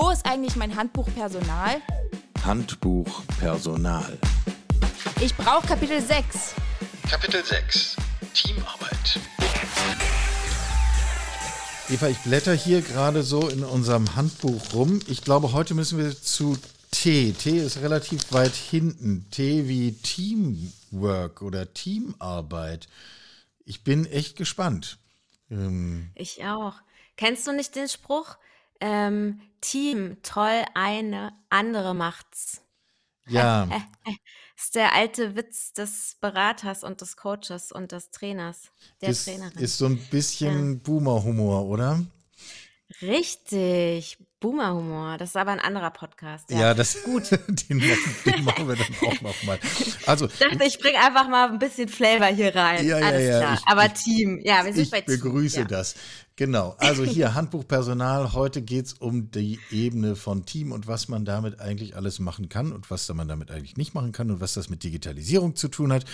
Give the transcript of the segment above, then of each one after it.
Wo ist eigentlich mein Handbuch Personal? Handbuch Personal. Ich brauche Kapitel 6. Kapitel 6 Teamarbeit. Eva, ich blätter hier gerade so in unserem Handbuch rum. Ich glaube, heute müssen wir zu T. T ist relativ weit hinten. T wie Teamwork oder Teamarbeit. Ich bin echt gespannt. Ähm, ich auch. Kennst du nicht den Spruch? Ähm, Team, toll, eine, andere macht's. Ja. Das ist der alte Witz des Beraters und des Coaches und des Trainers, der ist, Trainerin. Ist so ein bisschen ja. Boomer-Humor, oder? Richtig, Boomer-Humor. Das ist aber ein anderer Podcast. Ja, ja das gut. den, machen, den machen wir dann auch nochmal. Also, ich dachte, ich bringe einfach mal ein bisschen Flavor hier rein. Ja, Alles ja, ja. klar. Ich, aber Team, ja, wir sind ich bei Team. Ich begrüße ja. das. Genau. Also hier Handbuchpersonal. Heute geht es um die Ebene von Team und was man damit eigentlich alles machen kann und was man damit eigentlich nicht machen kann und was das mit Digitalisierung zu tun hat.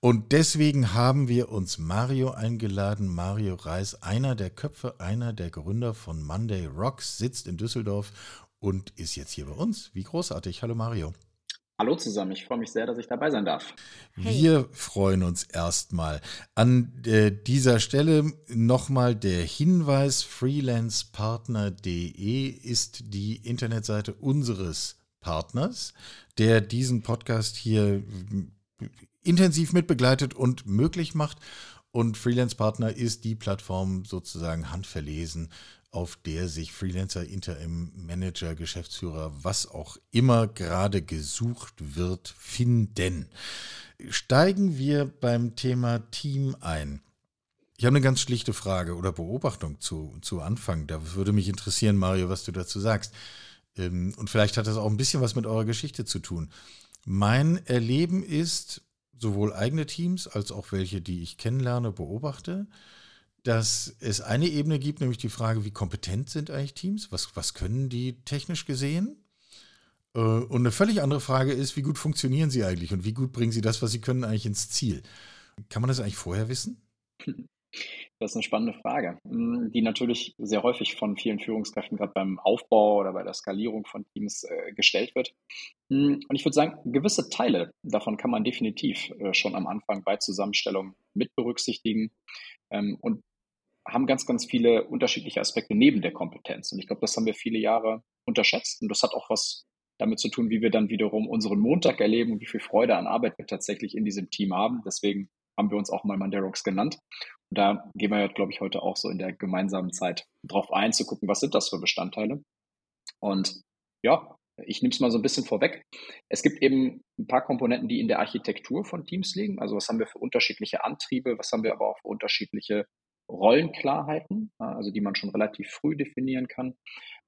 Und deswegen haben wir uns Mario eingeladen. Mario Reis, einer der Köpfe, einer der Gründer von Monday Rocks, sitzt in Düsseldorf und ist jetzt hier bei uns. Wie großartig. Hallo Mario. Hallo zusammen, ich freue mich sehr, dass ich dabei sein darf. Hey. Wir freuen uns erstmal. An äh, dieser Stelle nochmal der Hinweis, freelancepartner.de ist die Internetseite unseres Partners, der diesen Podcast hier intensiv mitbegleitet und möglich macht. Und Freelance Partner ist die Plattform sozusagen handverlesen, auf der sich Freelancer, Interim Manager, Geschäftsführer, was auch immer gerade gesucht wird, finden. Steigen wir beim Thema Team ein. Ich habe eine ganz schlichte Frage oder Beobachtung zu, zu Anfang. Da würde mich interessieren, Mario, was du dazu sagst. Ähm, und vielleicht hat das auch ein bisschen was mit eurer Geschichte zu tun. Mein Erleben ist, sowohl eigene Teams als auch welche, die ich kennenlerne, beobachte, dass es eine Ebene gibt, nämlich die Frage, wie kompetent sind eigentlich Teams? Was, was können die technisch gesehen? Äh, und eine völlig andere Frage ist, wie gut funktionieren sie eigentlich und wie gut bringen sie das, was sie können, eigentlich ins Ziel? Kann man das eigentlich vorher wissen? Das ist eine spannende Frage, hm, die natürlich sehr häufig von vielen Führungskräften gerade beim Aufbau oder bei der Skalierung von Teams äh, gestellt wird. Hm, und ich würde sagen, gewisse Teile davon kann man definitiv äh, schon am Anfang bei Zusammenstellung mit berücksichtigen. Ähm, und haben ganz, ganz viele unterschiedliche Aspekte neben der Kompetenz. Und ich glaube, das haben wir viele Jahre unterschätzt. Und das hat auch was damit zu tun, wie wir dann wiederum unseren Montag erleben und wie viel Freude an Arbeit wir tatsächlich in diesem Team haben. Deswegen haben wir uns auch mal Mandarox genannt. Und da gehen wir glaube ich, heute auch so in der gemeinsamen Zeit drauf ein, zu gucken, was sind das für Bestandteile. Und ja, ich nehme es mal so ein bisschen vorweg. Es gibt eben ein paar Komponenten, die in der Architektur von Teams liegen. Also was haben wir für unterschiedliche Antriebe, was haben wir aber auch für unterschiedliche Rollenklarheiten, also die man schon relativ früh definieren kann.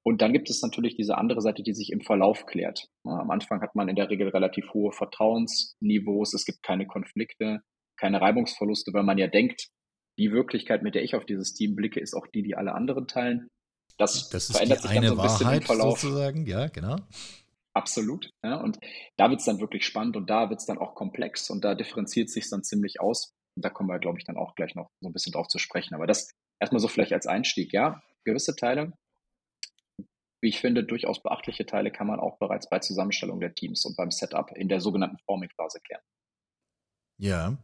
Und dann gibt es natürlich diese andere Seite, die sich im Verlauf klärt. Am Anfang hat man in der Regel relativ hohe Vertrauensniveaus, es gibt keine Konflikte, keine Reibungsverluste, weil man ja denkt, die Wirklichkeit, mit der ich auf dieses Team blicke, ist auch die, die alle anderen teilen. Das, das verändert sich dann so ein bisschen Wahrheit im Verlauf. Sozusagen, ja, genau. Absolut. Ja, und da wird es dann wirklich spannend und da wird es dann auch komplex und da differenziert sich dann ziemlich aus. Da kommen wir, glaube ich, dann auch gleich noch so ein bisschen drauf zu sprechen. Aber das erstmal so vielleicht als Einstieg. Ja, gewisse Teile, wie ich finde, durchaus beachtliche Teile kann man auch bereits bei Zusammenstellung der Teams und beim Setup in der sogenannten Forming-Phase klären. Ja.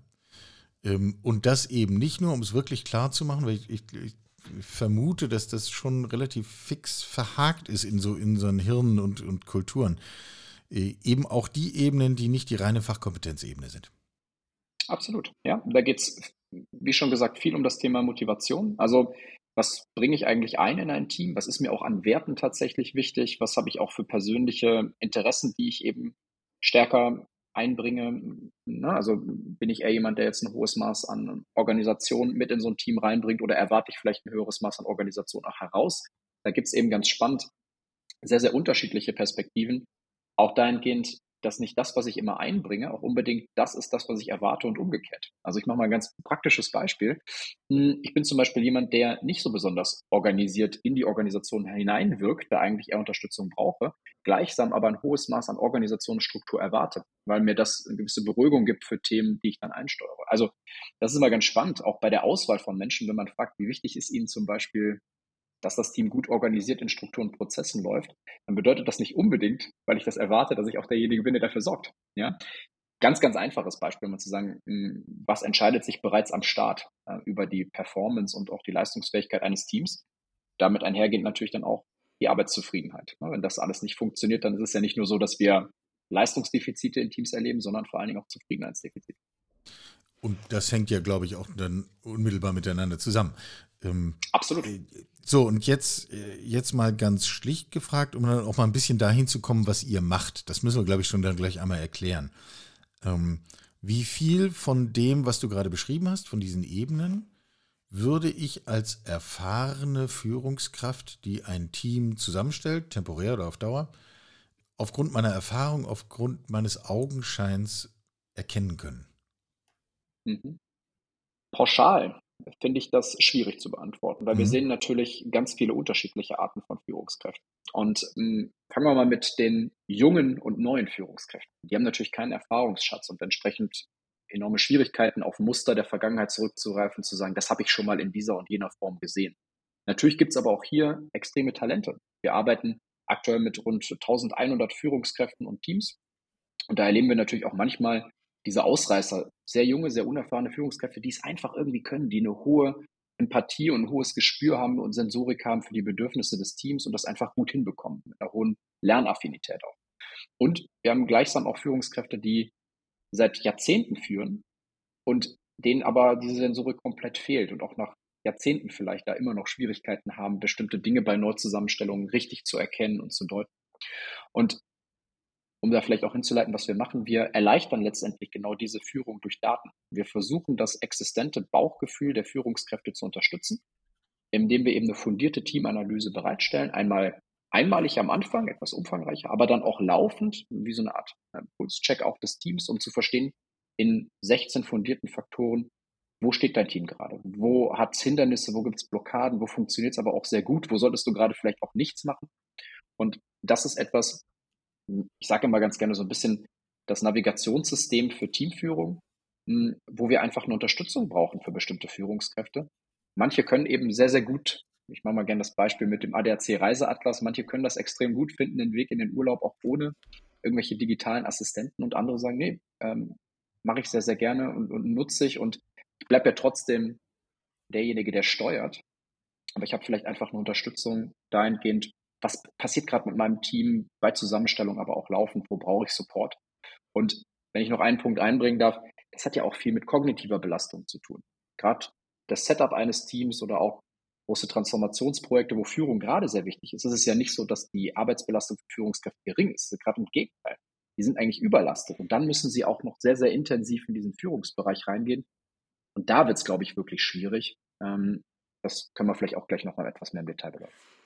Ähm, und das eben nicht nur, um es wirklich klar zu machen, weil ich, ich, ich vermute, dass das schon relativ fix verhakt ist in so in unseren Hirnen und, und Kulturen. Äh, eben auch die Ebenen, die nicht die reine Fachkompetenzebene sind. Absolut, ja. Da geht es, wie schon gesagt, viel um das Thema Motivation. Also was bringe ich eigentlich ein in ein Team? Was ist mir auch an Werten tatsächlich wichtig? Was habe ich auch für persönliche Interessen, die ich eben stärker einbringe? Na, also bin ich eher jemand, der jetzt ein hohes Maß an Organisation mit in so ein Team reinbringt oder erwarte ich vielleicht ein höheres Maß an Organisation auch heraus? Da gibt es eben ganz spannend sehr, sehr unterschiedliche Perspektiven. Auch dahingehend, dass nicht das, was ich immer einbringe, auch unbedingt das ist das, was ich erwarte und umgekehrt. Also ich mache mal ein ganz praktisches Beispiel. Hm, ich bin zum Beispiel jemand, der nicht so besonders organisiert in die Organisation hineinwirkt, der eigentlich eher Unterstützung brauche, gleichsam aber ein hohes Maß an Organisationsstruktur erwarte, weil mir das eine gewisse Beruhigung gibt für Themen, die ich dann einsteuere. Also das ist immer ganz spannend, auch bei der Auswahl von Menschen, wenn man fragt, wie wichtig ist ihnen zum Beispiel dass das Team gut organisiert in Strukturen und Prozessen läuft, dann bedeutet das nicht unbedingt, weil ich das erwarte, dass ich auch derjenige bin, der dafür sorgt. Ja? Ganz, ganz einfaches Beispiel, um zu sagen, hm, was entscheidet sich bereits am Start äh, über die Performance und auch die Leistungsfähigkeit eines Teams. Damit einhergeht natürlich dann auch die Arbeitszufriedenheit. Ne? Wenn das alles nicht funktioniert, dann ist es ja nicht nur so, dass wir Leistungsdefizite in Teams erleben, sondern vor allen Dingen auch Zufriedenheitsdefizite. Und das hängt ja, glaube ich, auch dann unmittelbar miteinander zusammen. Ähm, Absolut. Äh, so, und jetzt, äh, jetzt mal ganz schlicht gefragt, um dann auch mal ein bisschen dahin zu kommen, was ihr macht. Das müssen wir, glaube ich, schon dann gleich einmal erklären. Ähm, wie viel von dem, was du gerade beschrieben hast, von diesen Ebenen, würde ich als erfahrene Führungskraft, die ein Team zusammenstellt, temporär oder auf Dauer, aufgrund meiner Erfahrung, aufgrund meines Augenscheins erkennen können? Mhm. Pauschal finde ich das schwierig zu beantworten, weil mhm. wir sehen natürlich ganz viele unterschiedliche Arten von Führungskräften. Und mh, hm, fangen wir mal mit den jungen und neuen Führungskräften. Die haben natürlich keinen Erfahrungsschatz und entsprechend enorme Schwierigkeiten, auf Muster der Vergangenheit zurückzugreifen, zu sagen, das habe ich schon mal in dieser und jener Form gesehen. Natürlich gibt es aber auch hier extreme Talente. Wir arbeiten aktuell mit rund 1100 Führungskräften und Teams. Und da erleben wir natürlich auch manchmal diese Ausreißer, sehr junge, sehr unerfahrene Führungskräfte, die es einfach irgendwie können, die eine hohe Empathie und ein hohes Gespür haben und Sensorik haben für die Bedürfnisse des Teams und das einfach gut hinbekommen, mit einer hohen Lernaffinität auch. Und wir haben gleichsam auch Führungskräfte, die seit Jahrzehnten führen und denen aber diese Sensorik komplett fehlt und auch nach Jahrzehnten vielleicht da immer noch Schwierigkeiten haben, bestimmte Dinge bei Neuzusammenstellungen richtig zu erkennen und zu deuten. Und um da vielleicht auch hinzuleiten, was wir machen, wir erleichtern letztendlich genau diese Führung durch Daten. Wir versuchen das existente Bauchgefühl der Führungskräfte zu unterstützen, indem wir eben eine fundierte Teamanalyse bereitstellen. Einmal einmalig am Anfang, etwas umfangreicher, aber dann auch laufend, wie so eine Art äh, Pulscheck auch des Teams, um zu verstehen, in 16 fundierten Faktoren, wo steht dein Team gerade? Wo hat es Hindernisse? Wo gibt es Blockaden? Wo funktioniert es aber auch sehr gut? Wo solltest du gerade vielleicht auch nichts machen? Und das ist etwas, ich sage immer ganz gerne so ein bisschen das Navigationssystem für Teamführung, hm, wo wir einfach eine Unterstützung brauchen für bestimmte Führungskräfte. Manche können eben sehr, sehr gut, ich mache mal gerne das Beispiel mit dem ADAC Reiseatlas, manche können das extrem gut finden, den Weg in den Urlaub auch ohne irgendwelche digitalen Assistenten und andere sagen, nee, ähm, mache ich sehr, sehr gerne und, und nutze ich und ich bleibe ja trotzdem derjenige, der steuert. Aber ich habe vielleicht einfach eine Unterstützung dahingehend, was passiert gerade mit meinem Team bei Zusammenstellung, aber auch laufend, wo brauche ich Support. Und wenn ich noch einen Punkt einbringen darf, das hat ja auch viel mit kognitiver Belastung zu tun. Gerade das Setup eines Teams oder auch große Transformationsprojekte, wo Führung gerade sehr wichtig ist. Es ist ja nicht so, dass die Arbeitsbelastung für Führungskräfte gering ist. Gerade im Gegenteil. Die sind eigentlich überlastet. Und dann müssen sie auch noch sehr, sehr intensiv in diesen Führungsbereich reingehen. Und da wird es, glaube ich, wirklich schwierig. Ähm, das können wir vielleicht auch gleich noch mal etwas mehr im Detail beleuchten.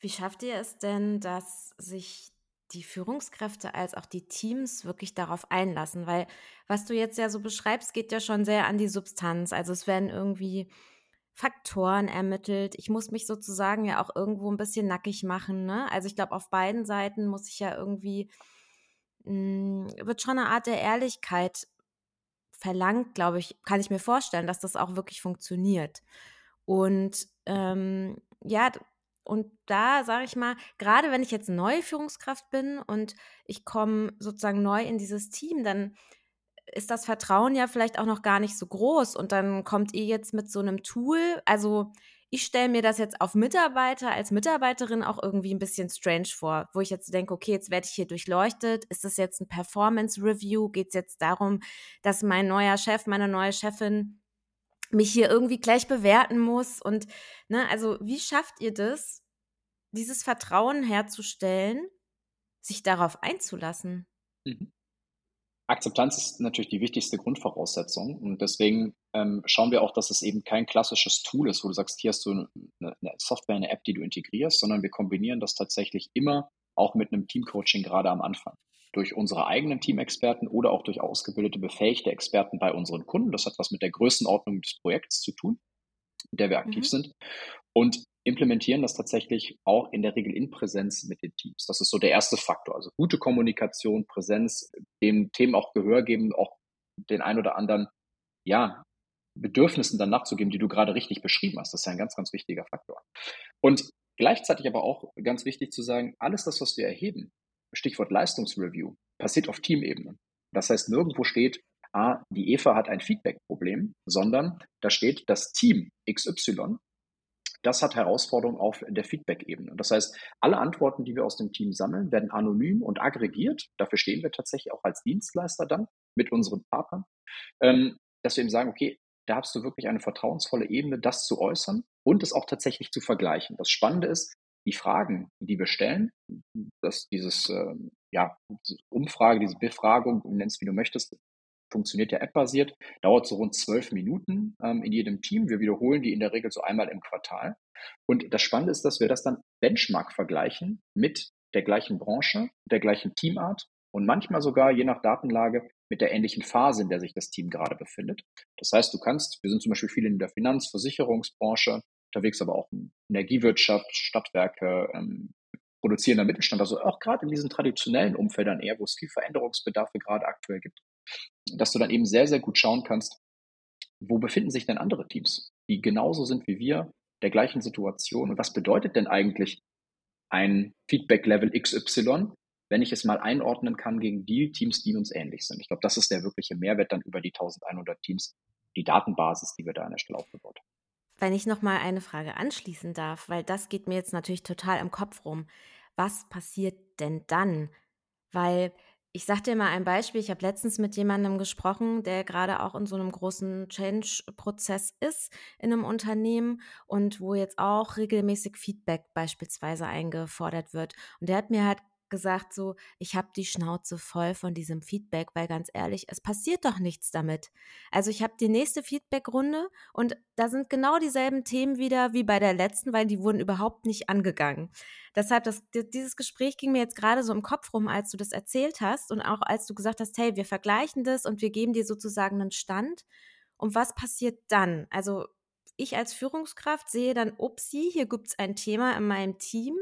Wie schafft ihr es denn, dass sich die Führungskräfte als auch die Teams wirklich darauf einlassen? Weil was du jetzt ja so beschreibst, geht ja schon sehr an die Substanz. Also es werden irgendwie Faktoren ermittelt. Ich muss mich sozusagen ja auch irgendwo ein bisschen nackig machen. Ne? Also ich glaube, auf beiden Seiten muss ich ja irgendwie, mh, hm, wird schon eine Art der Ehrlichkeit verlangt, glaube ich, kann ich mir vorstellen, dass das auch wirklich funktioniert. Und ähm, ja, und da sage ich mal, gerade wenn ich jetzt neue Führungskraft bin und ich komme sozusagen neu in dieses Team, dann ist das Vertrauen ja vielleicht auch noch gar nicht so groß. Und dann kommt ihr jetzt mit so einem Tool. Also ich stelle mir das jetzt auf Mitarbeiter als Mitarbeiterin auch irgendwie ein bisschen strange vor, wo ich jetzt denke, okay, jetzt werde ich hier durchleuchtet. Ist das jetzt ein Performance Review? Geht es jetzt darum, dass mein neuer Chef, meine neue Chefin mich hier irgendwie gleich bewerten muss. Und ne, also wie schafft ihr das, dieses Vertrauen herzustellen, sich darauf einzulassen? Mhm. Akzeptanz ist natürlich die wichtigste Grundvoraussetzung und deswegen ähm, schauen wir auch, dass es eben kein klassisches Tool ist, wo du sagst, hier hast du eine, eine Software, eine App, die du integrierst, sondern wir kombinieren das tatsächlich immer auch mit einem Teamcoaching gerade am Anfang durch unsere eigenen Teamexperten oder auch durch ausgebildete, befähigte Experten bei unseren Kunden. Das hat was mit der Größenordnung des Projekts zu tun, in der wir aktiv mhm. sind. Und implementieren das tatsächlich auch in der Regel in Präsenz mit den Teams. Das ist so der erste Faktor. Also gute Kommunikation, Präsenz, dem Themen auch Gehör geben, auch den ein oder anderen, ja, Bedürfnissen dann nachzugeben, die du gerade richtig beschrieben hast. Das ist ja ein ganz, ganz wichtiger Faktor. Und Gleichzeitig aber auch ganz wichtig zu sagen, alles das, was wir erheben, Stichwort Leistungsreview, passiert auf Teamebene. Das heißt, nirgendwo steht, ah, die Eva hat ein Feedback-Problem, sondern da steht, das Team XY, das hat Herausforderungen auf der Feedback-Ebene. Das heißt, alle Antworten, die wir aus dem Team sammeln, werden anonym und aggregiert. Dafür stehen wir tatsächlich auch als Dienstleister dann mit unseren Partnern, ähm, dass wir eben sagen, okay, da hast du wirklich eine vertrauensvolle Ebene, das zu äußern und es auch tatsächlich zu vergleichen. Das Spannende ist, die Fragen, die wir stellen, dass dieses, äh, ja, diese Umfrage, diese Befragung, nennst wie du möchtest, funktioniert ja app-basiert, dauert so rund zwölf Minuten ähm, in jedem Team. Wir wiederholen die in der Regel so einmal im Quartal. Und das Spannende ist, dass wir das dann Benchmark vergleichen mit der gleichen Branche, der gleichen Teamart und manchmal sogar, je nach Datenlage, mit der ähnlichen Phase, in der sich das Team gerade befindet. Das heißt, du kannst, wir sind zum Beispiel viel in der Finanz-, Versicherungsbranche unterwegs, aber auch in Energiewirtschaft, Stadtwerke, ähm, produzierender Mittelstand, also auch gerade in diesen traditionellen Umfeldern eher, wo es viel Veränderungsbedarfe gerade aktuell gibt, dass du dann eben sehr, sehr gut schauen kannst, wo befinden sich denn andere Teams, die genauso sind wie wir, der gleichen Situation und was bedeutet denn eigentlich ein Feedback-Level XY, wenn ich es mal einordnen kann gegen die Teams, die uns ähnlich sind. Ich glaube, das ist der wirkliche Mehrwert dann über die 1100 Teams, die Datenbasis, die wir da an der Stelle aufgebaut haben. Wenn ich noch mal eine Frage anschließen darf, weil das geht mir jetzt natürlich total im Kopf rum. Was passiert denn dann? Weil ich sage dir mal ein Beispiel. Ich habe letztens mit jemandem gesprochen, der gerade auch in so einem großen Change-Prozess ist in einem Unternehmen und wo jetzt auch regelmäßig Feedback beispielsweise eingefordert wird. Und der hat mir halt gesagt, so, ich habe die Schnauze voll von diesem Feedback, weil ganz ehrlich, es passiert doch nichts damit. Also ich habe die nächste Feedback-Runde und da sind genau dieselben Themen wieder wie bei der letzten, weil die wurden überhaupt nicht angegangen. Deshalb, das, dieses Gespräch ging mir jetzt gerade so im Kopf rum, als du das erzählt hast und auch als du gesagt hast, hey, wir vergleichen das und wir geben dir sozusagen einen Stand. Und was passiert dann? Also ich als Führungskraft sehe dann, upsie, hier gibt es ein Thema in meinem Team,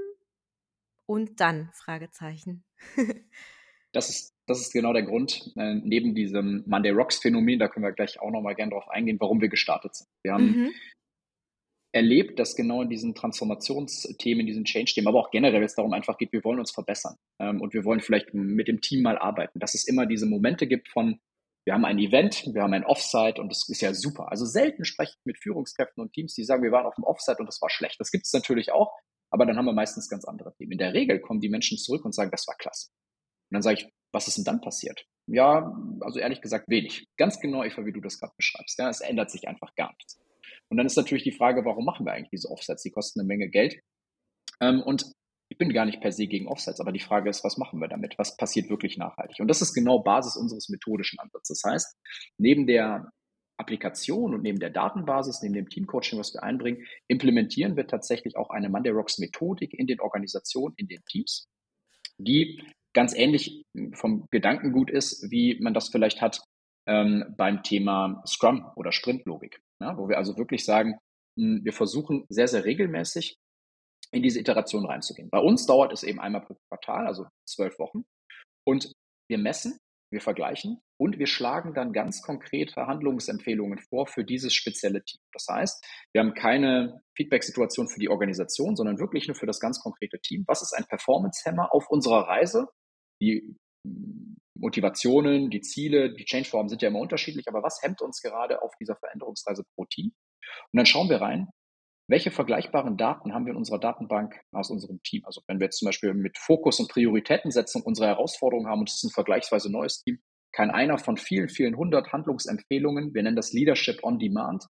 und dann? Fragezeichen. das ist das ist genau der Grund, äh, neben diesem Monday Rocks Phänomen, da können wir gleich auch nochmal gerne drauf eingehen, warum wir gestartet sind. Wir haben mhm. erlebt, dass genau in diesen Transformationsthemen, in diesen Change-Themen, aber auch generell es darum einfach geht, wir wollen uns verbessern ähm, und wir wollen vielleicht mit dem Team mal arbeiten, dass es immer diese Momente gibt von, wir haben ein Event, wir haben ein Offsite und das ist ja super. Also selten spreche ich mit Führungskräften und Teams, die sagen, wir waren auf dem Offsite und das war schlecht. Das gibt es natürlich auch, aber dann haben wir meistens ganz andere Themen. In der Regel kommen die Menschen zurück und sagen, das war klasse. Und dann sage ich, was ist denn dann passiert? Ja, also ehrlich gesagt wenig. Ganz genau, Eva, wie du das gerade beschreibst. Ja, es ändert sich einfach gar nichts. Und dann ist natürlich die Frage, warum machen wir eigentlich diese Offsets? Die kosten eine Menge Geld. Ähm, und ich bin gar nicht per se gegen Offsets, aber die Frage ist, was machen wir damit? Was passiert wirklich nachhaltig? Und das ist genau Basis unseres methodischen Ansatzes. Das heißt, neben der Applikation und neben der Datenbasis, neben dem Teamcoaching, was wir einbringen, implementieren wir tatsächlich auch eine Monday Rocks Methodik in den Organisationen, in den Teams, die ganz ähnlich vom Gedankengut ist, wie man das vielleicht hat ähm, beim Thema Scrum oder Sprintlogik, ja, wo wir also wirklich sagen, mh, hm, wir versuchen sehr, sehr regelmäßig in diese Iteration reinzugehen. Bei uns dauert es eben einmal pro Quartal, also zwölf Wochen. Und wir messen wir vergleichen und wir schlagen dann ganz konkrete Handlungsempfehlungen vor für dieses spezielle Team. Das heißt, wir haben keine Feedback-Situation für die Organisation, sondern wirklich nur für das ganz konkrete Team. Was ist ein Performance-Hammer auf unserer Reise? Die Motivationen, die Ziele, die Change-Formen sind ja immer unterschiedlich, aber was hemmt uns gerade auf dieser Veränderungsreise pro Team? Und dann schauen wir rein, welche vergleichbaren Daten haben wir in unserer Datenbank aus unserem Team? Also wenn wir jetzt zum Beispiel mit Fokus und Prioritätensetzung unsere Herausforderungen haben und es ist ein vergleichsweise neues Team, kann einer von vielen, vielen hundert Handlungsempfehlungen, wir nennen das Leadership on Demand,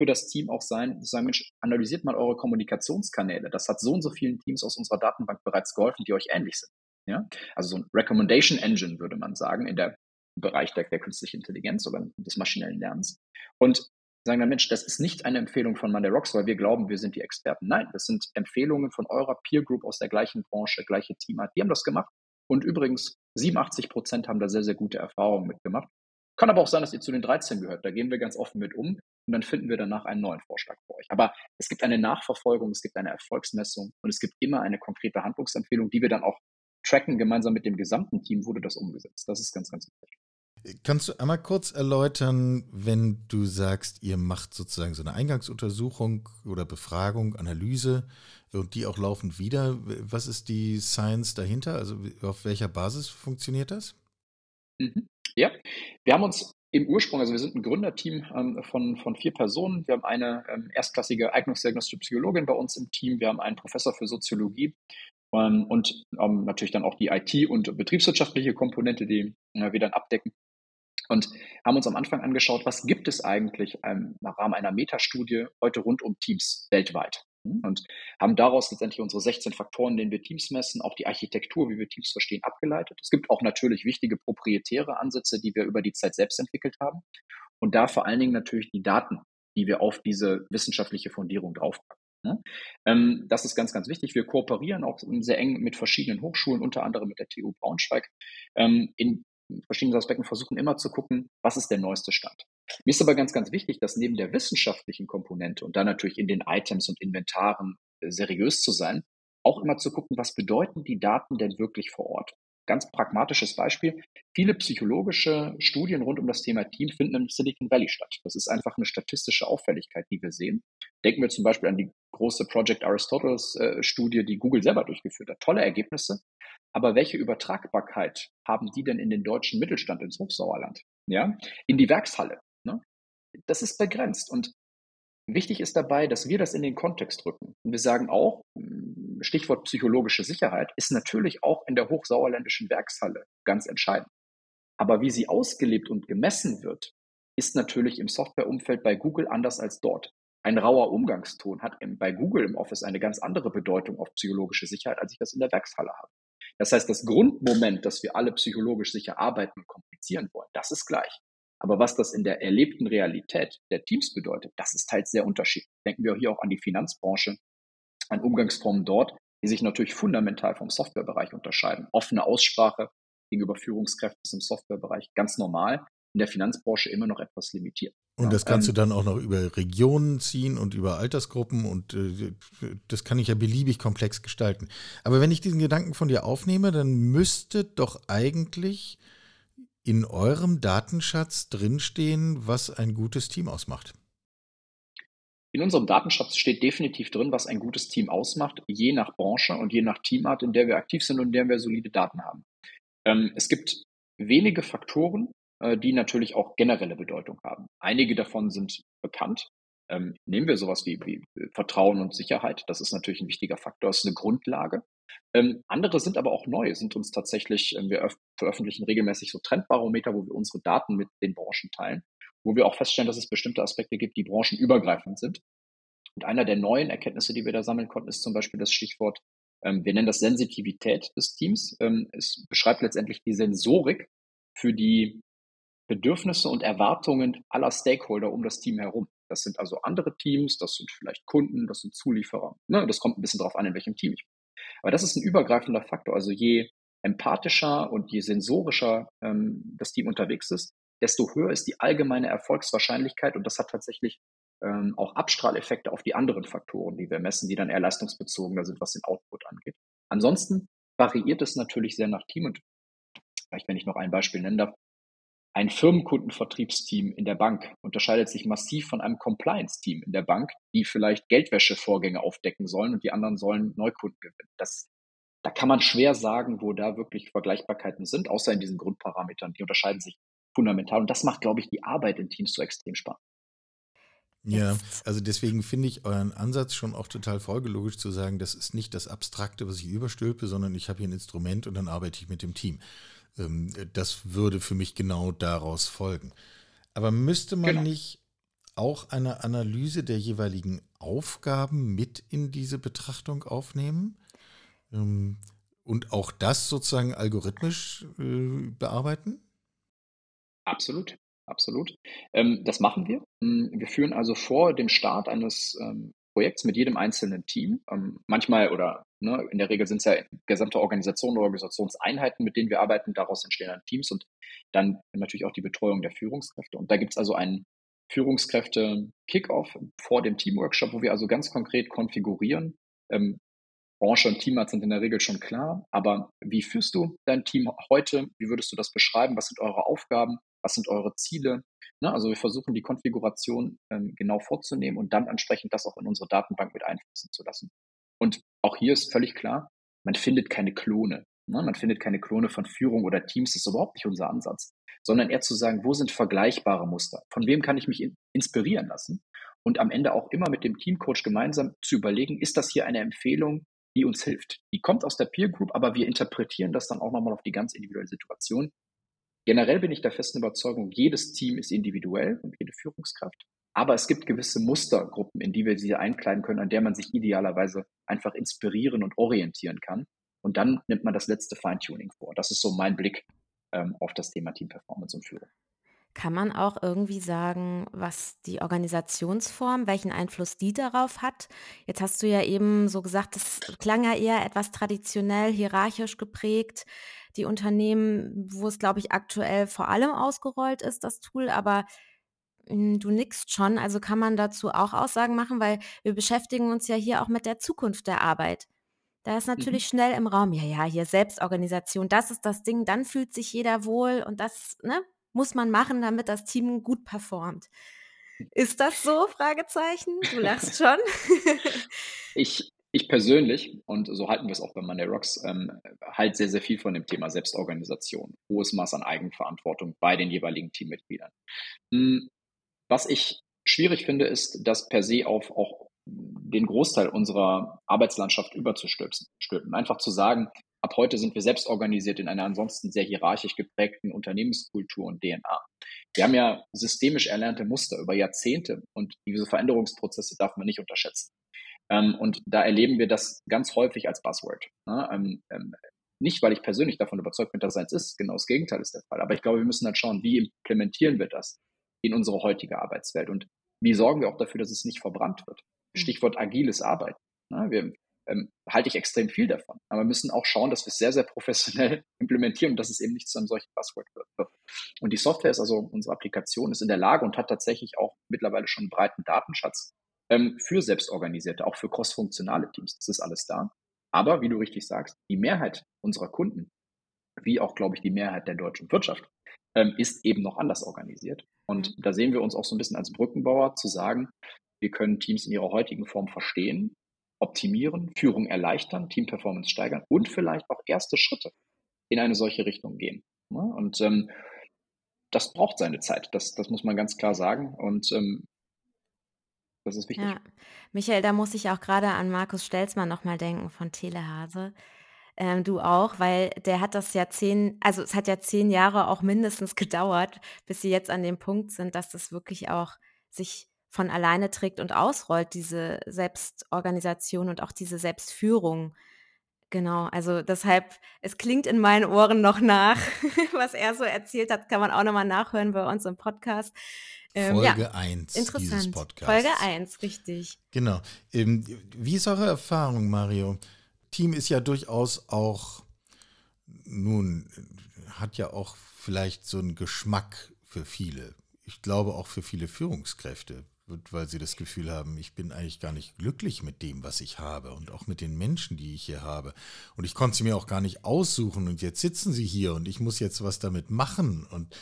für das Team auch sein, sagen, Mensch, analysiert mal eure Kommunikationskanäle. Das hat so und so vielen Teams aus unserer Datenbank bereits geholfen, die euch ähnlich sind. Ja? Also so ein Recommendation Engine, würde man sagen, in der Bereich der, der künstlichen Intelligenz oder des maschinellen Lernens. Und sagen dann, Mensch, das ist nicht eine Empfehlung von Monday Rocks, weil wir glauben, wir sind die Experten. Nein, das sind Empfehlungen von eurer Peer Group aus der gleichen Branche, gleiche Teamart. Die haben das gemacht. Und übrigens, 87 Prozent haben da sehr, sehr gute Erfahrungen mitgemacht. Kann aber auch sein, dass ihr zu den 13 gehört. Da gehen wir ganz offen mit um und dann finden wir danach einen neuen Vorschlag für euch. Aber es gibt eine Nachverfolgung, es gibt eine Erfolgsmessung und es gibt immer eine konkrete Handlungsempfehlung, die wir dann auch tracken. Gemeinsam mit dem gesamten Team wurde das umgesetzt. Das ist ganz, ganz wichtig. Kannst du einmal kurz erläutern, wenn du sagst, ihr macht sozusagen so eine Eingangsuntersuchung oder Befragung, Analyse und die auch laufend wieder. Was ist die Science dahinter? Also auf welcher Basis funktioniert das? Mhm. Ja, wir haben uns im Ursprung, also wir sind ein Gründerteam ähm, von, von vier Personen. Wir haben eine ähm, erstklassige eignungsdiagnostische Psychologin bei uns im Team. Wir haben einen Professor für Soziologie ähm, und ähm, natürlich dann auch die IT- und betriebswirtschaftliche Komponente, die äh, wir dann abdecken. Und haben uns am Anfang angeschaut, was gibt es eigentlich im Rahmen einer Metastudie heute rund um Teams weltweit. Hm? Und haben daraus letztendlich unsere 16 Faktoren, denen wir Teams messen, auch die Architektur, wie wir Teams verstehen, abgeleitet. Es gibt auch natürlich wichtige proprietäre Ansätze, die wir über die Zeit selbst entwickelt haben. Und da vor allen Dingen natürlich die Daten, die wir auf diese wissenschaftliche Fundierung draufpacken. Ne? Ähm, das ist ganz, ganz wichtig. Wir kooperieren auch sehr eng mit verschiedenen Hochschulen, unter anderem mit der TU Braunschweig, ähm, in verschiedenen Aspekten versuchen immer zu gucken, was ist der neueste Stand. Mir ist aber ganz, ganz wichtig, dass neben der wissenschaftlichen Komponente und dann natürlich in den Items und Inventaren äh, seriös zu sein, auch immer zu gucken, was bedeuten die Daten denn wirklich vor Ort. Ganz pragmatisches Beispiel. Viele psychologische Studien rund um das Thema Team finden im Silicon Valley statt. Das ist einfach eine statistische Auffälligkeit, die wir sehen. Denken wir zum Beispiel an die große Project Aristoteles äh, Studie, die Google selber durchgeführt hat. Tolle Ergebnisse. Aber welche Übertragbarkeit haben die denn in den deutschen Mittelstand ins Hochsauerland? Ja, in die Werkshalle. Ne? Das ist begrenzt. Und wichtig ist dabei, dass wir das in den Kontext rücken. Und wir sagen auch, hm, Stichwort psychologische Sicherheit ist natürlich auch in der hochsauerländischen Werkshalle ganz entscheidend. Aber wie sie ausgelebt und gemessen wird, ist natürlich im Softwareumfeld bei Google anders als dort. Ein rauer Umgangston hat bei Google im Office eine ganz andere Bedeutung auf psychologische Sicherheit, als ich das in der Werkshalle habe. Das heißt, das Grundmoment, dass wir alle psychologisch sicher arbeiten und kommunizieren wollen, das ist gleich. Aber was das in der erlebten Realität der Teams bedeutet, das ist teils sehr unterschiedlich. Denken wir hier auch an die Finanzbranche, an Umgangsformen dort, die sich natürlich fundamental vom Softwarebereich unterscheiden. Offene Aussprache gegenüber Führungskräften ist im Softwarebereich ganz normal, in der Finanzbranche immer noch etwas limitiert. Und das kannst ähm, du dann auch noch über Regionen ziehen und über Altersgruppen und äh, das kann ich ja beliebig komplex gestalten. Aber wenn ich diesen Gedanken von dir aufnehme, dann müsste doch eigentlich in eurem Datenschatz drinstehen, was ein gutes Team ausmacht. In unserem Datenschatz steht definitiv drin, was ein gutes Team ausmacht, je nach Branche und je nach Teamart, in der wir aktiv sind und in der wir solide Daten haben. Ähm, es gibt wenige Faktoren, die natürlich auch generelle Bedeutung haben. Einige davon sind bekannt. Ähm, nehmen wir sowas wie, wie, Vertrauen und Sicherheit. Das ist natürlich ein wichtiger Faktor, das ist eine Grundlage. Ähm, andere sind aber auch neu, sind uns tatsächlich, ähm, wir veröffentlichen regelmäßig so Trendbarometer, wo wir unsere Daten mit den Branchen teilen, wo wir auch feststellen, dass es bestimmte Aspekte gibt, die branchenübergreifend sind. Und einer der neuen Erkenntnisse, die wir da sammeln konnten, ist zum Beispiel das Stichwort, ähm, wir nennen das Sensitivität des Teams. Ähm, es beschreibt letztendlich die Sensorik für die Bedürfnisse und Erwartungen aller Stakeholder um das Team herum. Das sind also andere Teams, das sind vielleicht Kunden, das sind Zulieferer. Ne? Das kommt ein bisschen darauf an, in welchem Team ich bin. Aber das ist ein übergreifender Faktor. Also je empathischer und je sensorischer ähm, das Team unterwegs ist, desto höher ist die allgemeine Erfolgswahrscheinlichkeit und das hat tatsächlich ähm, auch Abstrahleffekte auf die anderen Faktoren, die wir messen, die dann eher leistungsbezogener sind, was den Output angeht. Ansonsten variiert es natürlich sehr nach Team und vielleicht, wenn ich noch ein Beispiel nennen darf, ein Firmenkundenvertriebsteam in der Bank unterscheidet sich massiv von einem Compliance-Team in der Bank, die vielleicht Geldwäschevorgänge aufdecken sollen und die anderen sollen Neukunden gewinnen. Das, da kann man schwer sagen, wo da wirklich Vergleichbarkeiten sind, außer in diesen Grundparametern. Die unterscheiden sich fundamental. Und das macht, glaube ich, die Arbeit in Teams so extrem spannend. Ja, also deswegen finde ich euren Ansatz schon auch total folgelogisch zu sagen, das ist nicht das Abstrakte, was ich überstülpe, sondern ich habe hier ein Instrument und dann arbeite ich mit dem Team. Ähm, das würde für mich genau daraus folgen. Aber müsste man genau. nicht auch eine Analyse der jeweiligen Aufgaben mit in diese Betrachtung aufnehmen? Ähm, und auch das sozusagen algorithmisch äh, bearbeiten? Absolut, absolut. Ähm, das machen wir. Hm, wir führen also vor dem Start eines Projekts mit jedem einzelnen Team. Ähm, manchmal oder ne, in der Regel sind es ja gesamte Organisationen oder Organisationseinheiten, mit denen wir arbeiten. Daraus entstehen dann Teams und dann natürlich auch die Betreuung der Führungskräfte. Und da gibt es also einen Führungskräfte-Kickoff vor dem Teamworkshop, wo wir also ganz konkret konfigurieren. Ähm, Branche und Teamart sind in der Regel schon klar, aber wie führst du dein Team heute? Wie würdest du das beschreiben? Was sind eure Aufgaben? Was sind eure Ziele? Ne, also wir versuchen die Konfiguration ähm, genau vorzunehmen und dann entsprechend das auch in unsere Datenbank mit einfließen zu lassen. Und auch hier ist völlig klar, man findet keine Klone. Ne? Man findet keine Klone von Führung oder Teams, das ist überhaupt nicht unser Ansatz, sondern eher zu sagen, wo sind vergleichbare Muster? Von wem kann ich mich in, inspirieren lassen? Und am Ende auch immer mit dem Teamcoach gemeinsam zu überlegen, ist das hier eine Empfehlung, die uns hilft? Die kommt aus der Peer Group, aber wir interpretieren das dann auch nochmal auf die ganz individuelle Situation. Generell bin ich der festen Überzeugung, jedes Team ist individuell und jede Führungskraft. Aber es gibt gewisse Mustergruppen, in die wir sie einkleiden können, an der man sich idealerweise einfach inspirieren und orientieren kann. Und dann nimmt man das letzte Feintuning vor. Das ist so mein Blick ähm, auf das Thema Team Performance und Führung. Kann man auch irgendwie sagen, was die Organisationsform, welchen Einfluss die darauf hat? Jetzt hast du ja eben so gesagt, das klang ja eher etwas traditionell, hierarchisch geprägt. Die Unternehmen, wo es, glaube ich, aktuell vor allem ausgerollt ist, das Tool, aber hm, du nickst schon, also kann man dazu auch Aussagen machen, weil wir beschäftigen uns ja hier auch mit der Zukunft der Arbeit. Da ist natürlich Mhm. schnell im Raum, ja, ja, hier Selbstorganisation, das ist das Ding, dann fühlt sich jeder wohl und das, ne, muss man machen, damit das Team gut performt. Ist das so? Fragezeichen. Du lachst schon. Ich, ich persönlich, und so halten wir es auch bei Monday Rocks, ähm, halt sehr, sehr viel von dem Thema Selbstorganisation, hohes Maß an Eigenverantwortung bei den jeweiligen Teammitgliedern. Hm, Was ich schwierig finde, ist, das per se auf auch den Großteil unserer Arbeitslandschaft überzustülpen. stülpen. Einfach zu sagen, ab heute sind wir selbst organisiert in einer ansonsten sehr hierarchisch geprägten Unternehmenskultur und DNA. Wir haben ja systemisch erlernte Muster über Jahrzehnte und diese Veränderungsprozesse darf man nicht unterschätzen. Ähm, und da erleben wir das ganz häufig als Buzzword. Ne? Ähm, ähm, nicht, weil ich persönlich davon überzeugt bin, dass es eins ist, genau das Gegenteil ist der Fall. Aber ich glaube, wir müssen halt schauen, wie implementieren wir das in unsere heutige Arbeitswelt und wie sorgen wir auch dafür, dass es nicht verbrannt wird. Hm. Stichwort agiles Arbeiten. Ne? Wir, ähm, halte ich extrem viel davon. Aber wir müssen auch schauen, dass wir es sehr, sehr professionell implementieren und dass es eben nicht zu einem solchen Buzzword wird. Und die Software ist also, unsere Applikation ist in der Lage und hat tatsächlich auch mittlerweile schon einen breiten Datenschatz ähm, für selbstorganisierte, auch für crossfunktionale Teams. Das ist alles da. Aber wie du richtig sagst, die Mehrheit unserer Kunden, wie auch, glaube ich, die Mehrheit der deutschen Wirtschaft, ähm, ist eben noch anders organisiert. Und Mhm. da sehen wir uns auch so ein bisschen als Brückenbauer zu sagen, wir können Teams in ihrer heutigen Form verstehen, optimieren, Führung erleichtern, Teamperformance steigern und vielleicht auch erste Schritte in eine solche Richtung gehen. Ne? Und ähm, das braucht seine Zeit, das, das muss man ganz klar sagen. Und ähm, das ist wichtig. Ja, Michael, da muss ich auch gerade an Markus Stelzmann nochmal denken von Telehase. Ähm, du auch, weil der hat das ja zehn, also es hat ja zehn Jahre auch mindestens gedauert, bis sie jetzt an dem Punkt sind, dass das wirklich auch sich von alleine trägt und ausrollt, diese Selbstorganisation und auch diese Selbstführung. Genau, also deshalb, es klingt in meinen Ohren noch nach, was er so erzählt hat, kann man auch nochmal nachhören bei uns im Podcast. Ähm, Folge ja, 1 dieses. Podcasts. Folge 1, richtig. Genau. Ähm, wie ist eure Erfahrung, Mario? Team ist ja durchaus auch, nun, hat ja auch vielleicht so einen Geschmack für viele. Ich glaube auch für viele Führungskräfte, weil sie das Gefühl haben, ich bin eigentlich gar nicht glücklich mit dem, was ich habe und auch mit den Menschen, die ich hier habe. Und ich konnte sie mir auch gar nicht aussuchen und jetzt sitzen sie hier und ich muss jetzt was damit machen und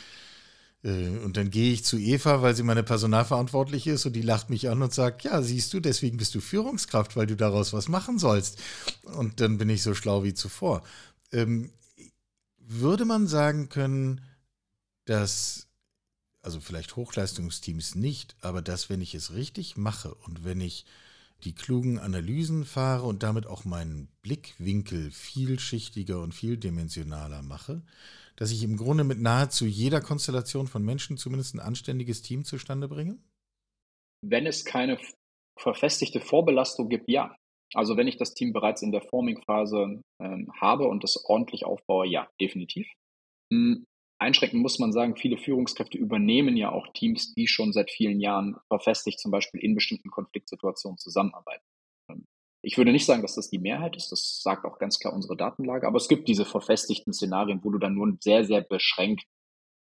und dann gehe ich zu Eva, weil sie meine Personalverantwortliche ist und die lacht mich an und sagt, ja, siehst du, deswegen bist du Führungskraft, weil du daraus was machen sollst. Und dann bin ich so schlau wie zuvor. Ähm, würde man sagen können, dass, also vielleicht Hochleistungsteams nicht, aber dass, wenn ich es richtig mache und wenn ich die klugen Analysen fahre und damit auch meinen Blickwinkel vielschichtiger und vieldimensionaler mache, dass ich im Grunde mit nahezu jeder Konstellation von Menschen zumindest ein anständiges Team zustande bringe? Wenn es keine verfestigte Vorbelastung gibt, ja. Also wenn ich das Team bereits in der Forming-Phase ähm, habe und das ordentlich aufbaue, ja, definitiv. Hm, einschränkend muss man sagen, viele Führungskräfte übernehmen ja auch Teams, die schon seit vielen Jahren verfestigt zum Beispiel in bestimmten Konfliktsituationen zusammenarbeiten. Ich würde nicht sagen, dass das die Mehrheit ist, das sagt auch ganz klar unsere Datenlage, aber es gibt diese verfestigten Szenarien, wo du dann nur sehr, sehr beschränkt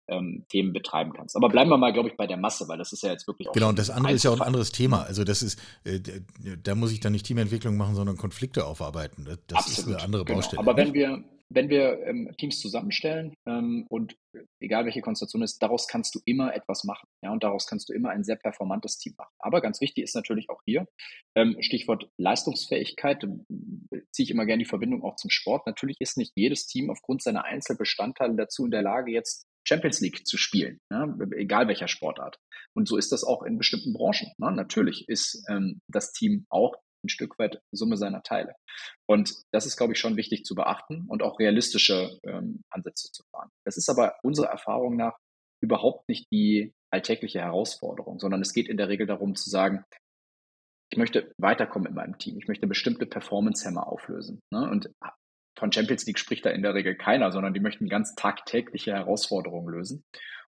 ähm, Themen betreiben kannst. Aber bleiben wir mal, glaube ich, bei der Masse, weil das ist ja jetzt wirklich auch Genau, und das andere ist ja auch ein anderes Thema. Also das ist, äh, da muss ich dann nicht Teamentwicklung machen, sondern Konflikte aufarbeiten. Das ist eine andere genau. Baustelle. Aber wenn wir, wenn wir ähm, Teams zusammenstellen ähm, und egal welche Konstellation ist, daraus kannst du immer etwas machen. Ja, und daraus kannst du immer ein sehr performantes Team machen. Aber ganz wichtig ist natürlich auch hier, ähm, Stichwort Leistungsfähigkeit, ziehe ich immer gerne die Verbindung auch zum Sport. Natürlich ist nicht jedes Team aufgrund seiner Einzelbestandteile dazu in der Lage, jetzt Champions League zu spielen, ja, egal welcher Sportart. Und so ist das auch in bestimmten Branchen. Ne? Natürlich ist ähm, das Team auch ein Stück weit Summe seiner Teile. Und das ist, glaube ich, schon wichtig zu beachten und auch realistische ähm, Ansätze zu fahren. Das ist aber unserer Erfahrung nach überhaupt nicht die alltägliche Herausforderung, sondern es geht in der Regel darum zu sagen, ich möchte weiterkommen in meinem Team, ich möchte bestimmte Performance-Hämmer auflösen. Ne? Und von Champions League spricht da in der Regel keiner, sondern die möchten ganz tagtägliche Herausforderungen lösen.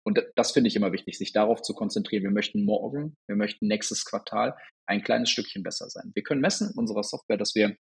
Und das finde ich immer wichtig, sich darauf zu konzentrieren. Wir möchten morgen, wir möchten nächstes Quartal ein kleines Stückchen besser sein. Wir können messen in unserer Software, dass wir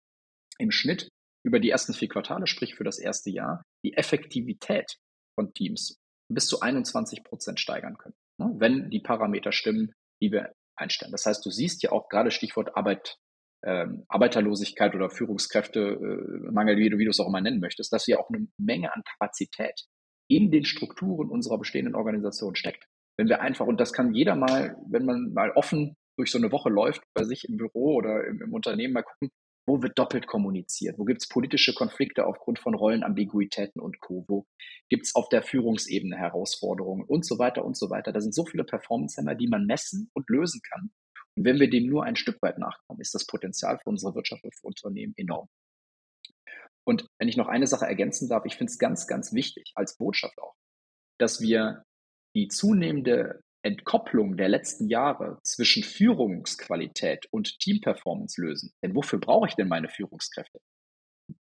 im Schnitt über die ersten vier Quartale, sprich für das erste Jahr, die Effektivität von Teams bis zu 21 Prozent steigern können, ne? wenn die Parameter stimmen, die wir einstellen. Das heißt, du siehst ja auch gerade Stichwort Arbeit, ähm, Arbeiterlosigkeit oder Führungskräftemangel, äh, wie du, wie du es auch immer nennen möchtest, dass wir auch eine Menge an Kapazität in den Strukturen unserer bestehenden Organisation steckt. Wenn wir einfach, und das kann jeder mal, wenn man mal offen durch so eine Woche läuft, bei sich im Büro oder im, im Unternehmen mal gucken, wo wird doppelt kommuniziert? Wo gibt es politische Konflikte aufgrund von Rollenambiguitäten und Co.? Wo gibt es auf der Führungsebene Herausforderungen und so weiter und so weiter? Da sind so viele Performance-Hämmer, die man messen und lösen kann. Und wenn wir dem nur ein Stück weit nachkommen, ist das Potenzial für unsere Wirtschaft und für Unternehmen enorm. Und wenn ich noch eine Sache ergänzen darf, ich finde es ganz, ganz wichtig als Botschaft auch, dass wir die zunehmende Entkopplung der letzten Jahre zwischen Führungsqualität und Teamperformance lösen. Denn wofür brauche ich denn meine Führungskräfte?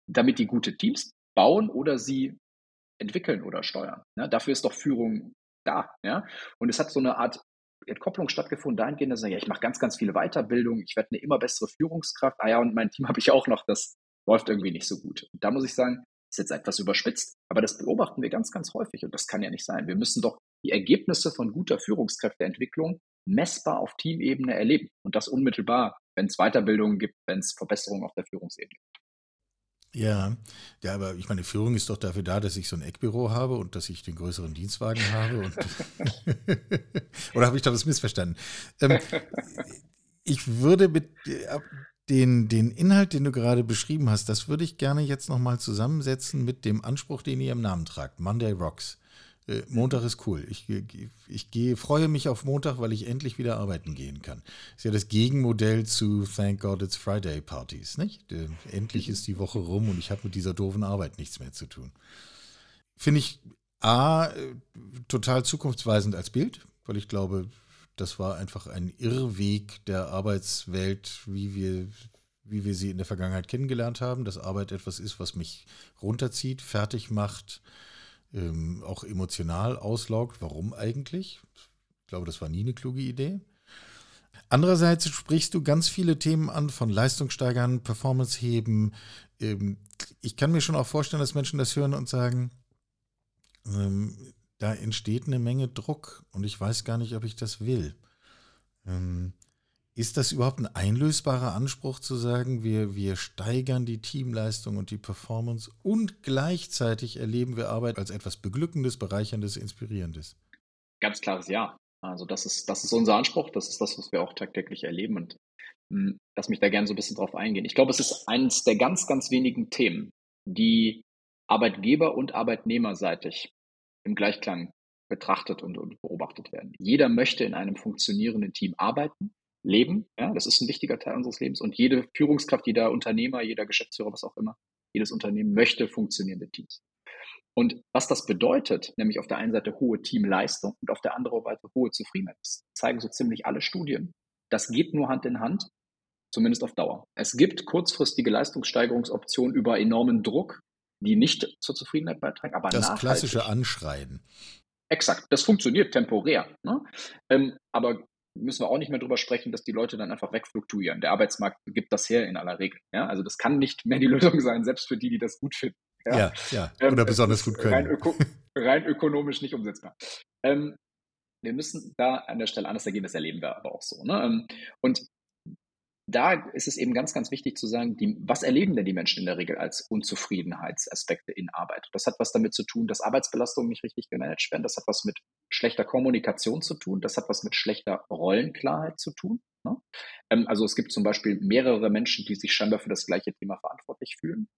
Damit die gute Teams bauen oder sie entwickeln oder steuern. Ja, dafür ist doch Führung da. Ja? Und es hat so eine Art Entkopplung stattgefunden, dahingehend, dass ich, ja, ich mache ganz, ganz viele Weiterbildungen, ich werde eine immer bessere Führungskraft. Ah ja, und mein Team habe ich auch noch, das läuft irgendwie nicht so gut. Und da muss ich sagen, ist jetzt etwas überspitzt, aber das beobachten wir ganz, ganz häufig und das kann ja nicht sein. Wir müssen doch die Ergebnisse von guter Führungskräfteentwicklung messbar auf Teamebene erleben und das unmittelbar, wenn es Weiterbildungen gibt, wenn es Verbesserungen auf der Führungsebene gibt. Ja, ja, aber ich meine, Führung ist doch dafür da, dass ich so ein Eckbüro habe und dass ich den größeren Dienstwagen habe. Oder habe ich da was missverstanden? Ähm, ich würde mit, äh, den, den Inhalt, den du gerade beschrieben hast, das würde ich gerne jetzt nochmal zusammensetzen mit dem Anspruch, den ihr im Namen tragt. Monday Rocks. Äh, Montag ist cool. Ich, ich gehe, freue mich auf Montag, weil ich endlich wieder arbeiten gehen kann. Ist ja das Gegenmodell zu Thank God It's Friday Partys, nicht? Äh, endlich ist die Woche rum und ich habe mit dieser doofen Arbeit nichts mehr zu tun. Finde ich A, äh, total zukunftsweisend als Bild, weil ich glaube, das war einfach ein Irrweg der Arbeitswelt, wie wir, wie wir sie in der Vergangenheit kennengelernt haben, dass Arbeit etwas ist, was mich runterzieht, fertig macht, ähm, auch emotional auslaugt. Warum eigentlich? Ich glaube, das war nie eine kluge Idee. Andererseits sprichst du ganz viele Themen an, von Leistungssteigern, Performance heben. Ähm, ich kann mir schon auch vorstellen, dass Menschen das hören und sagen, ähm, da entsteht eine Menge Druck und ich weiß gar nicht, ob ich das will. Ähm, ist das überhaupt ein einlösbarer Anspruch zu sagen, wir, wir steigern die Teamleistung und die Performance und gleichzeitig erleben wir Arbeit als etwas Beglückendes, Bereicherndes, Inspirierendes? Ganz klares Ja. Also das ist, das ist unser Anspruch, das ist das, was wir auch tagtäglich erleben und mh, hm, lass mich da gerne so ein bisschen drauf eingehen. Ich glaube, es ist eines der ganz, ganz wenigen Themen, die Arbeitgeber- und Arbeitnehmerseitig im Gleichklang betrachtet und, und beobachtet werden. Jeder möchte in einem funktionierenden Team arbeiten, leben. Ja, das ist ein wichtiger Teil unseres Lebens. Und jede Führungskraft, jeder Unternehmer, jeder Geschäftsführer, was auch immer, jedes Unternehmen möchte funktionierende Teams. Und was das bedeutet, nämlich auf der einen Seite hohe Teamleistung und auf der anderen Seite hohe Zufriedenheit, zeigen so ziemlich alle Studien. Das geht nur Hand in Hand, zumindest auf Dauer. Es gibt kurzfristige Leistungssteigerungsoptionen über enormen Druck, die nicht zur Zufriedenheit beitragen, aber Das nachhaltig. klassische Anschreien. Exakt, das funktioniert temporär. Ne? Ähm, aber müssen wir auch nicht mehr drüber sprechen, dass die Leute dann einfach wegfluktuieren. Der Arbeitsmarkt gibt das her in aller Regel. Ja? Also das kann nicht mehr die Lösung sein, selbst für die, die das gut finden. Ja, ja. ja. Ähm, Oder ähm, besonders gut können. Rein, öko rein, ökonomisch nicht umsetzbar. Ähm, wir müssen da an der Stelle anders ergehen, das erleben wir aber auch so. Ne? Ähm, und da ist es eben ganz, ganz wichtig zu sagen, die, was erleben denn die Menschen in der Regel als Unzufriedenheitsaspekte in Arbeit? Das hat was damit zu tun, dass Arbeitsbelastungen nicht richtig gemanagt werden. Das hat was mit schlechter Kommunikation zu tun. Das hat was mit schlechter Rollenklarheit zu tun. Ne? Ähm, also es gibt zum Beispiel mehrere Menschen, die sich scheinbar für das gleiche Thema verantwortlich fühlen.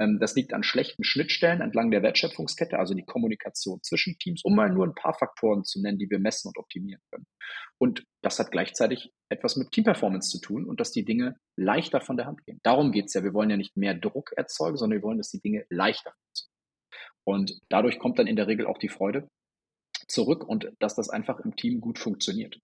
Ähm, das liegt an schlechten Schnittstellen entlang der Wertschöpfungskette, also die Kommunikation zwischen Teams, um mal nur ein paar Faktoren zu nennen, die wir messen und optimieren können. Und das hat gleichzeitig etwas mit Teamperformance zu tun und dass die Dinge leichter von der Hand gehen. Darum geht es ja. Wir wollen ja nicht mehr Druck erzeugen, sondern wir wollen, dass die Dinge leichter funktionieren. Und dadurch kommt dann in der Regel auch die Freude zurück und dass das einfach im Team gut funktioniert.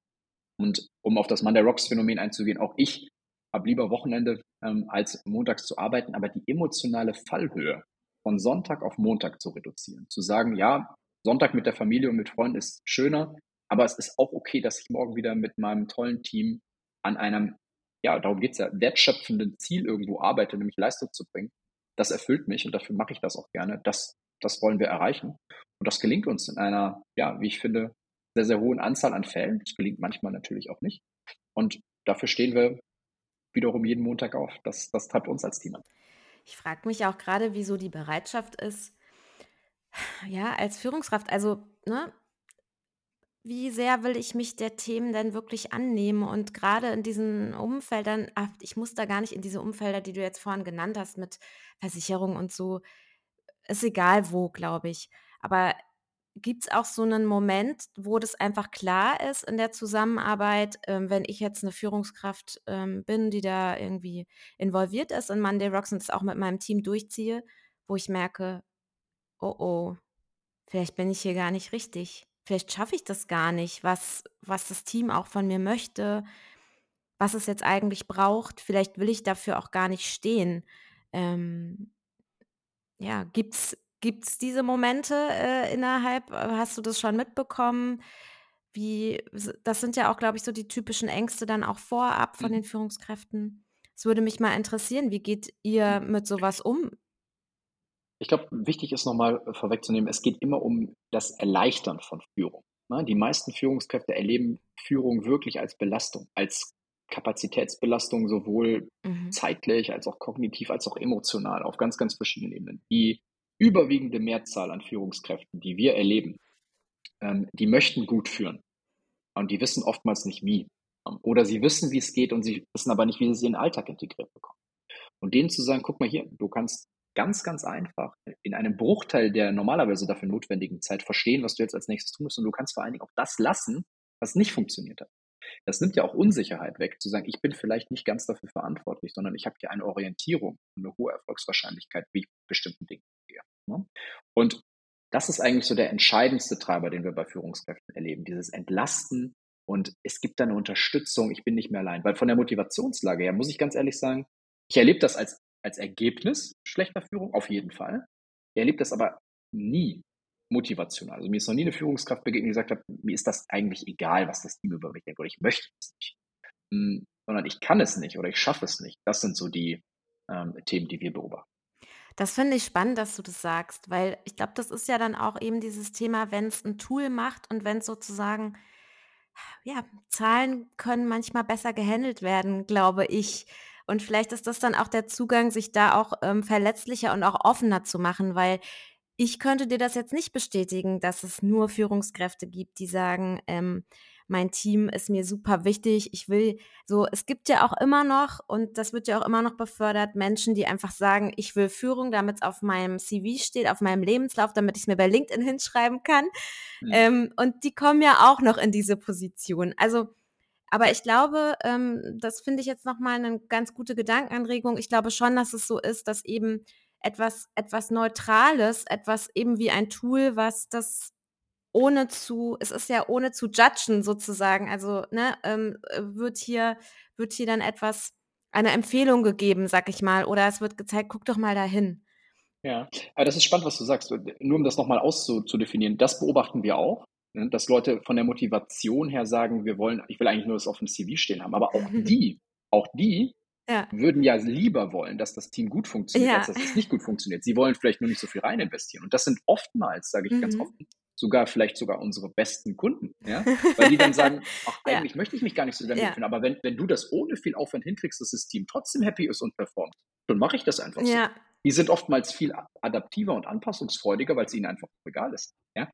Und um auf das Monday Rocks Phänomen einzugehen, auch ich habe lieber Wochenende ähm, als montags zu arbeiten, aber die emotionale Fallhöhe von Sonntag auf Montag zu reduzieren. Zu sagen, ja, Sonntag mit der Familie und mit Freunden ist schöner, aber es ist auch okay, dass ich morgen wieder mit meinem tollen Team an einem, ja, darum geht es ja, wertschöpfenden Ziel irgendwo arbeite, nämlich Leistung zu bringen. Das erfüllt mich und dafür mache ich das auch gerne. Das, das wollen wir erreichen. Und das gelingt uns in einer, ja, wie ich finde, sehr, sehr hohen Anzahl an Fällen. Das gelingt manchmal natürlich auch nicht. Und dafür stehen wir wiederum jeden Montag auf. Das, das treibt uns als Team an. Ich frage mich auch gerade, wieso die Bereitschaft ist, ja, als Führungskraft, also, ne, wie sehr will ich mich der Themen denn wirklich annehmen? Und gerade in diesen Umfeldern, ach, ich muss da gar nicht in diese Umfelder, die du jetzt vorhin genannt hast, mit Versicherung und so, ist egal wo, glaube ich. Aber Gibt es auch so einen Moment, wo das einfach klar ist in der Zusammenarbeit, ähm, wenn ich jetzt eine Führungskraft, ähm, bin, die da irgendwie involviert ist in Monday Rocks und das auch mit meinem Team durchziehe, wo ich merke: „Oh, oh, vielleicht bin ich hier gar nicht richtig. Vielleicht schaffe ich das gar nicht, was was das Team auch von mir möchte, was es jetzt eigentlich braucht. Vielleicht will ich dafür auch gar nicht stehen.“ Ähm, ja, Gibt es diese Momente, äh, innerhalb hast du das schon mitbekommen? Wie das sind ja auch, glaube ich, so die typischen Ängste dann auch vorab von den mhm. Führungskräften. Es würde mich mal interessieren, wie geht ihr mit sowas um? Ich glaube, wichtig ist nochmal äh, vorwegzunehmen, es geht immer um das Erleichtern von Führung. Ne? Die meisten Führungskräfte erleben Führung wirklich als Belastung, als Kapazitätsbelastung, sowohl Mhm. zeitlich als auch kognitiv, als auch emotional, auf ganz, ganz verschiedenen Ebenen. Die überwiegende Mehrzahl an Führungskräften, die wir erleben, ähm, die möchten gut führen. Und die wissen oftmals nicht wie. Ähm, oder sie wissen, wie es geht und sie wissen aber nicht, wie sie es in den Alltag integriert bekommen. Und denen zu sagen, guck mal hier, du kannst ganz, ganz einfach in einem Bruchteil der normalerweise dafür notwendigen Zeit verstehen, was du jetzt als nächstes tun musst. Und du kannst vor allen Dingen auch das lassen, was nicht funktioniert hat. Das nimmt ja auch Unsicherheit weg, zu sagen, ich bin vielleicht nicht ganz dafür verantwortlich, sondern ich habe hier eine Orientierung und eine hohe Erfolgswahrscheinlichkeit, wie ich bestimmten Dingen. Ne? Und das ist eigentlich so der entscheidendste Treiber, den wir bei Führungskräften erleben, dieses Entlasten und es gibt da eine Unterstützung, ich bin nicht mehr allein. Weil von der Motivationslage her muss ich ganz ehrlich sagen, ich erlebe das als, als Ergebnis schlechter Führung, auf jeden Fall. Ich erlebe das aber nie motivational. Also mir ist noch nie eine Führungskraft begegnet, die gesagt hat, mir ist das eigentlich egal, was das Team über mich denkt oder ich möchte es nicht. Hm, sondern ich kann es nicht oder ich schaffe es nicht. Das sind so die ähm, Themen, die wir beobachten. Das finde ich spannend, dass du das sagst, weil ich glaube, das ist ja dann auch eben dieses Thema, wenn es ein Tool macht und wenn es sozusagen, ja, Zahlen können manchmal besser gehandelt werden, glaube ich. Und vielleicht ist das dann auch der Zugang, sich da auch ähm, verletzlicher und auch offener zu machen, weil ich könnte dir das jetzt nicht bestätigen, dass es nur Führungskräfte gibt, die sagen, ähm, mein Team ist mir super wichtig. Ich will so, es gibt ja auch immer noch, und das wird ja auch immer noch befördert, Menschen, die einfach sagen, ich will Führung, damit es auf meinem CV steht, auf meinem Lebenslauf, damit ich es mir bei LinkedIn hinschreiben kann. Mhm. Ähm, und die kommen ja auch noch in diese Position. Also, aber ich glaube, ähm, das finde ich jetzt nochmal eine ganz gute Gedankenanregung. Ich glaube schon, dass es so ist, dass eben etwas, etwas Neutrales, etwas eben wie ein Tool, was das ohne zu, es ist ja ohne zu judgen sozusagen. Also, ne, ähm, äh, wird hier, wird hier dann etwas, eine Empfehlung gegeben, sag ich mal, oder es wird gezeigt, guck doch mal dahin. Ja, aber das ist spannend, was du sagst. Nur um das nochmal auszudefinieren, das beobachten wir auch, ne, dass Leute von der Motivation her sagen, wir wollen, ich will eigentlich nur das auf dem CV stehen haben, aber auch die, auch die ja. würden ja lieber wollen, dass das Team gut funktioniert, ja. als dass es nicht gut funktioniert. Sie wollen vielleicht nur nicht so viel rein investieren. Und das sind oftmals, sage ich mhm. ganz offen, sogar vielleicht sogar unsere besten Kunden, ja, weil die dann sagen, ach, Ja. eigentlich möchte ich mich gar nicht so damit Ja. fühlen, aber wenn, wenn du das ohne viel Aufwand hinkriegst, dass das Team trotzdem happy ist und performt, dann mache ich das einfach so. Ja, Die sind oftmals viel adaptiver und anpassungsfreudiger, weil es ihnen einfach egal ist. Ja?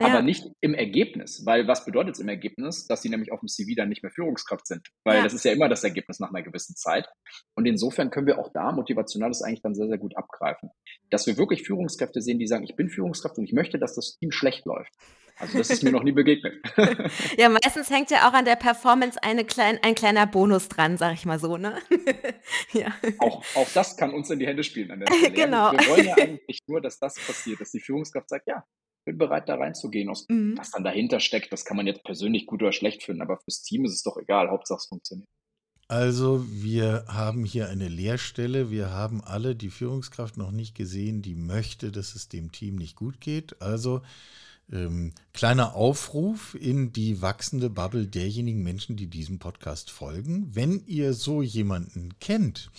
Ja. Aber nicht im Ergebnis, weil was bedeutet es im Ergebnis? Dass sie nämlich auf dem CV dann nicht mehr Führungskraft sind. Weil Ja. das ist ja immer das Ergebnis nach einer gewissen Zeit. Und insofern können wir auch da motivational das eigentlich dann sehr, sehr gut abgreifen. Dass wir wirklich Führungskräfte sehen, die sagen, ich bin Führungskraft und ich möchte, dass das Team schlecht läuft. Also das ist mir noch nie begegnet. ja, meistens hängt ja auch an der Performance eine klein, ein kleiner Bonus dran, sag ich mal so, ne? ja. auch, auch das kann uns in die Hände spielen an der Stelle. Genau. Wir wollen ja eigentlich nur, dass das passiert, dass die Führungskraft sagt, ja, bin bereit, da reinzugehen. Mhm. Was dann dahinter steckt, das kann man jetzt persönlich gut oder schlecht finden, aber fürs Team ist es doch egal, Hauptsache es funktioniert. Also wir haben hier eine Leerstelle. Wir haben alle die Führungskraft noch nicht gesehen, die möchte, dass es dem Team nicht gut geht. Also ähm, kleiner Aufruf in die wachsende Bubble derjenigen Menschen, die diesem Podcast folgen. Wenn ihr so jemanden kennt,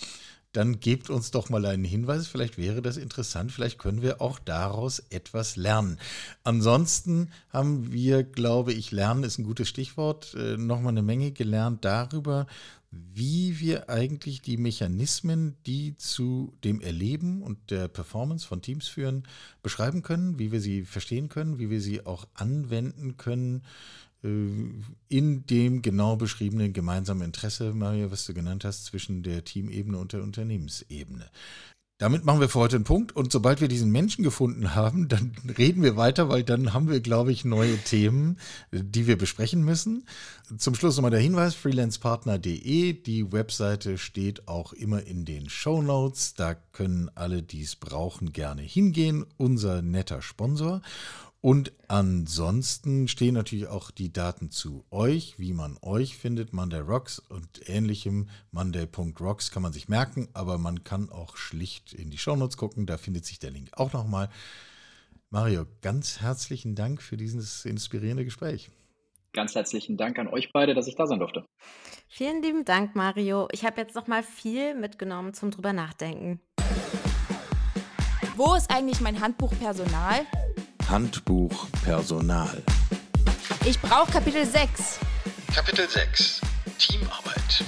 dann gebt uns doch mal einen Hinweis. Vielleicht wäre das interessant. Vielleicht können wir auch daraus etwas lernen. Ansonsten haben wir, glaube ich, lernen ist ein gutes Stichwort, äh, nochmal eine Menge gelernt darüber, wie wir eigentlich die Mechanismen, die zu dem Erleben und der Performance von Teams führen, beschreiben können, wie wir sie verstehen können, wie wir sie auch anwenden können in dem genau beschriebenen gemeinsamen Interesse, Maria, was du genannt hast, zwischen der Teamebene und der Unternehmensebene. Damit machen wir für heute einen Punkt und sobald wir diesen Menschen gefunden haben, dann reden wir weiter, weil dann haben wir, glaube ich, neue Themen, die wir besprechen müssen. Zum Schluss nochmal der Hinweis, freelancepartner.de, die Webseite steht auch immer in den Show Notes, da können alle, die es brauchen, gerne hingehen, unser netter Sponsor. Und ansonsten stehen natürlich auch die Daten zu euch, wie man euch findet, Monday Rocks und ähnlichem. Monday.rocks kann man sich merken, aber man kann auch schlicht in die Shownotes gucken, da findet sich der Link auch nochmal. Mario, ganz herzlichen Dank für dieses inspirierende Gespräch. Ganz herzlichen Dank an euch beide, dass ich da sein durfte. Vielen lieben Dank, Mario. Ich habe jetzt noch mal viel mitgenommen zum drüber nachdenken. Wo ist eigentlich mein Handbuch Personal? Handbuch Personal. Ich brauche Kapitel 6. Kapitel 6. Teamarbeit.